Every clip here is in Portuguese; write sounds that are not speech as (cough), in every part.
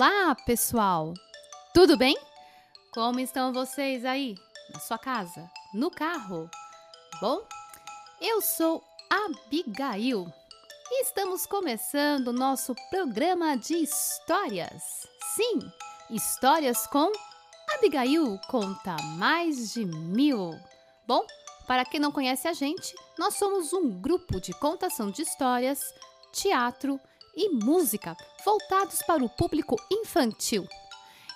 Olá, pessoal! Tudo bem? Como estão vocês aí? Na sua casa? No carro? Bom, eu sou Abigail e estamos começando nosso programa de histórias. Sim, histórias com Abigail Conta Mais de Mil. Bom, para quem não conhece a gente, nós somos um grupo de contação de histórias, teatro e música voltados para o público infantil.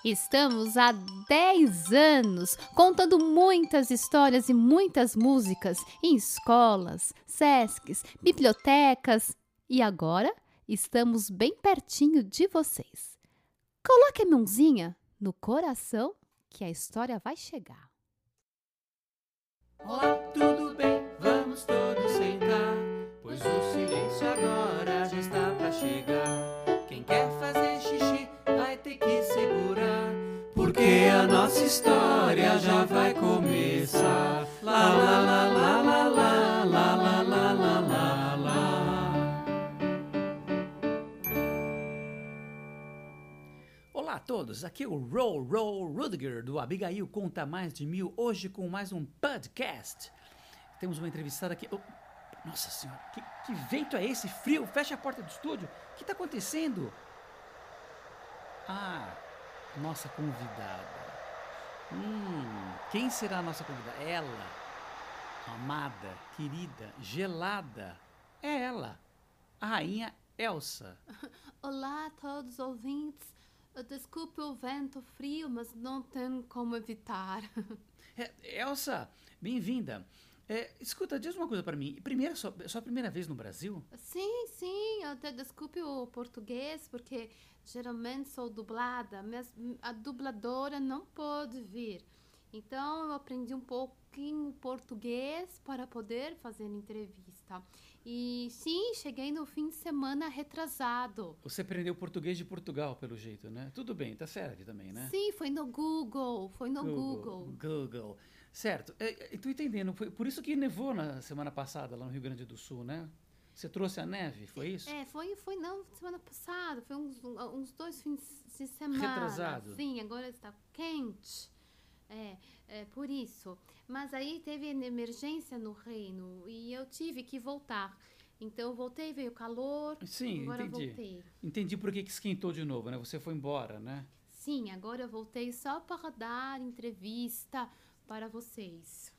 Estamos há 10 anos contando muitas histórias e muitas músicas em escolas, sescs, bibliotecas e agora estamos bem pertinho de vocês. Coloque a mãozinha no coração que a história vai chegar. Olá, tudo bem? Vamos todos sentar, pois o silêncio agora Olá a todos, aqui é o Roll Roll Rudiger do Abigail Conta Mais de Mil, hoje com mais um podcast. Temos uma entrevistada aqui. Oh, nossa senhora, que, que vento é esse? Frio, fecha a porta do estúdio. O que está acontecendo? Ah, nossa convidada. Hum, quem será a nossa convidada? Ela, amada, querida, gelada. É ela, a rainha Elsa. (laughs) Olá a todos os ouvintes. Desculpe o vento frio, mas não tem como evitar. (laughs) É, Elsa, bem-vinda. É, escuta, diz uma coisa para mim. Primeiro, sua, sua primeira vez no Brasil? Sim, sim, até desculpe o português, porque geralmente sou dublada, mas a dubladora não pode vir. Então eu aprendi um pouquinho português para poder fazer entrevista. E sim, cheguei no fim de semana retrasado. Você aprendeu português de Portugal, pelo jeito, né? Tudo bem, tá certo também, né? Sim, foi no Google, foi no Google. Google. Certo. É, é, tô entendendo. Foi por isso que nevou na semana passada lá no Rio Grande do Sul, né? Você trouxe a neve, foi isso? É, foi, foi não semana passada, foi uns, uns dois fins de semana. Retrasado. Sim, agora está quente. É, é, por isso. Mas aí teve emergência no reino e eu tive que voltar. Então eu voltei, veio calor. Sim, agora entendi. voltei. Entendi por que que esquentou de novo, né? Você foi embora, né? Sim, agora eu voltei só para dar entrevista para vocês.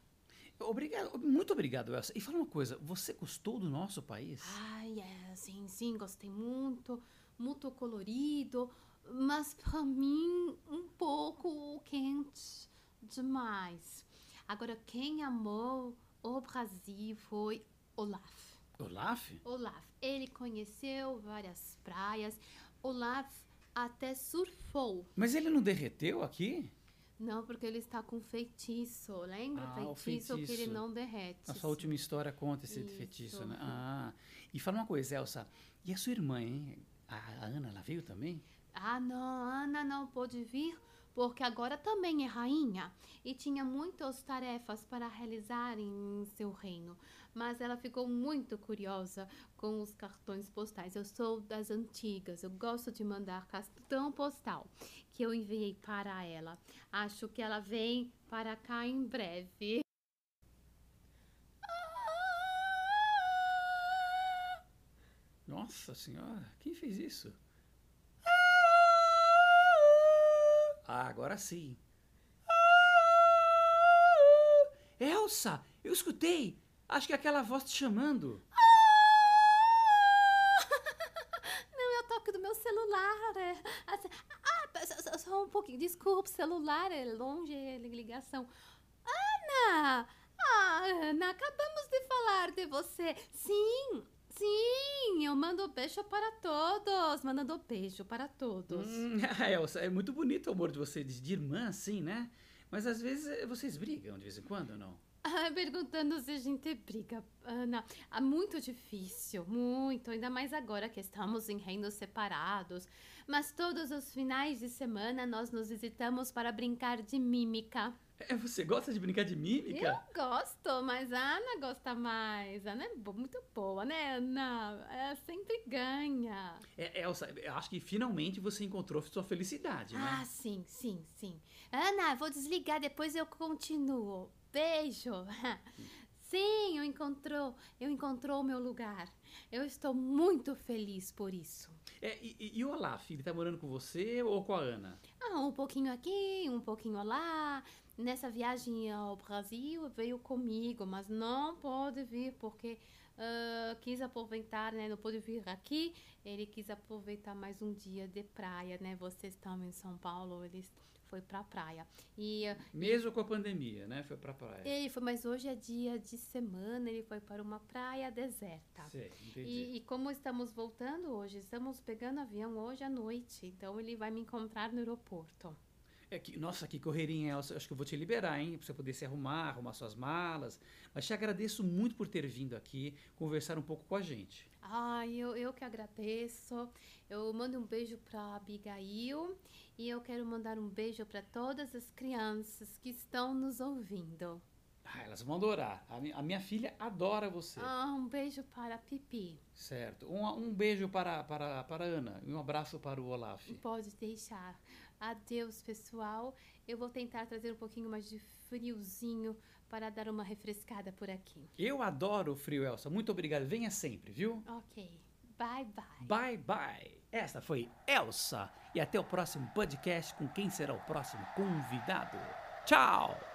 Obrigado, muito obrigado, Elsa. E fala uma coisa, você gostou do nosso país? Ai, é, sim, sim, gostei muito, muito colorido, mas para mim um pouco quente demais. Agora, quem amou o Brasil foi Olaf. Olaf? Olaf, ele conheceu várias praias. Olaf até surfou. Mas ele não derreteu aqui? Não, porque ele está com feitiço. Lembra Ah, o feitiço, que ele feitiço. não derrete? A sua última história conta esse Isso. feitiço, né? Ah, e fala uma coisa, Elsa. E a sua irmã, hein? A a Ana, ela veio também? Ah, não, Ana não pôde vir porque agora também é rainha e tinha muitas tarefas para realizar em seu reino. Mas ela ficou muito curiosa com os cartões postais. Eu sou das antigas, eu gosto de mandar cartão postal que eu enviei para ela. Acho que ela vem para cá em breve. Nossa senhora, quem fez isso? Agora sim. Elsa, eu escutei. Acho que é aquela voz te chamando. Não, é o toque do meu celular. É, assim, ah, só um pouquinho. Desculpa, celular é longe, é ligação. Ana! Ah, Ana, acabamos de falar de você. Sim, sim, eu mando beijo para todos. Mandando beijo para todos. Hum, (laughs) ah, Elsa, é muito bonito o amor de vocês, de irmã, assim, né? Mas às vezes eh, vocês brigam de vez em quando ou não? Ah, perguntando se a gente briga, Ana. Ah, muito difícil, muito. Ainda mais agora que estamos em reinos separados. Mas todos os finais de semana nós nos visitamos para brincar de mímica. É, você gosta de brincar de mímica? Eu gosto, mas a Ana gosta mais. A Ana é muito boa, né, Ana? Ela sempre ganha. É, Elsa, eu acho que finalmente você encontrou sua felicidade, Ah, né? sim, sim, sim. Ana, vou desligar, depois eu continuo. Beijo. (laughs) Sim, eu encontrou, eu encontrou o meu lugar. Eu estou muito feliz por isso. É, e, e- e o Olaf, ele tá morando com você ou com a Ana? Ah, um pouquinho aqui, um pouquinho lá. Nessa viagem ao Brasil veio comigo, mas não pode vir porque ah, quis aproveitar, né? Não pôde vir aqui. Ele quis aproveitar mais um dia de praia, né? Vocês estão em São Paulo, ele foi pra praia. E Mesmo com a pandemia, né? Foi pra praia. ele foi, mas hoje é dia de semana, ele foi para uma praia deserta. Sei, entendi. E, e como estamos voltando hoje, estamos pegando avião hoje à noite, então ele vai me encontrar no aeroporto. É que, nossa, que correria, Elsa. Acho que eu vou te liberar, hein? Pra você poder se arrumar, arrumar suas malas. Mas te agradeço muito por ter vindo aqui conversar um pouco com a gente. Ai, eu, eu que agradeço. Eu mando um beijo para Abigail e eu quero mandar um beijo para todas as crianças que estão nos ouvindo. Ah, elas vão adorar. A, mi- a minha filha adora você. Ah, um beijo para Pipi. Certo. Um, um beijo para, para, para a Ana e um abraço para o Olaf. Pode deixar. Adeus, pessoal. Eu vou tentar trazer um pouquinho mais de friozinho para dar uma refrescada por aqui. Eu adoro o frio, Elsa. Muito obrigado. Venha sempre, viu? Ok. Bye, bye. Bye, bye. Essa foi Elsa. E até o próximo podcast com quem será o próximo convidado. Tchau!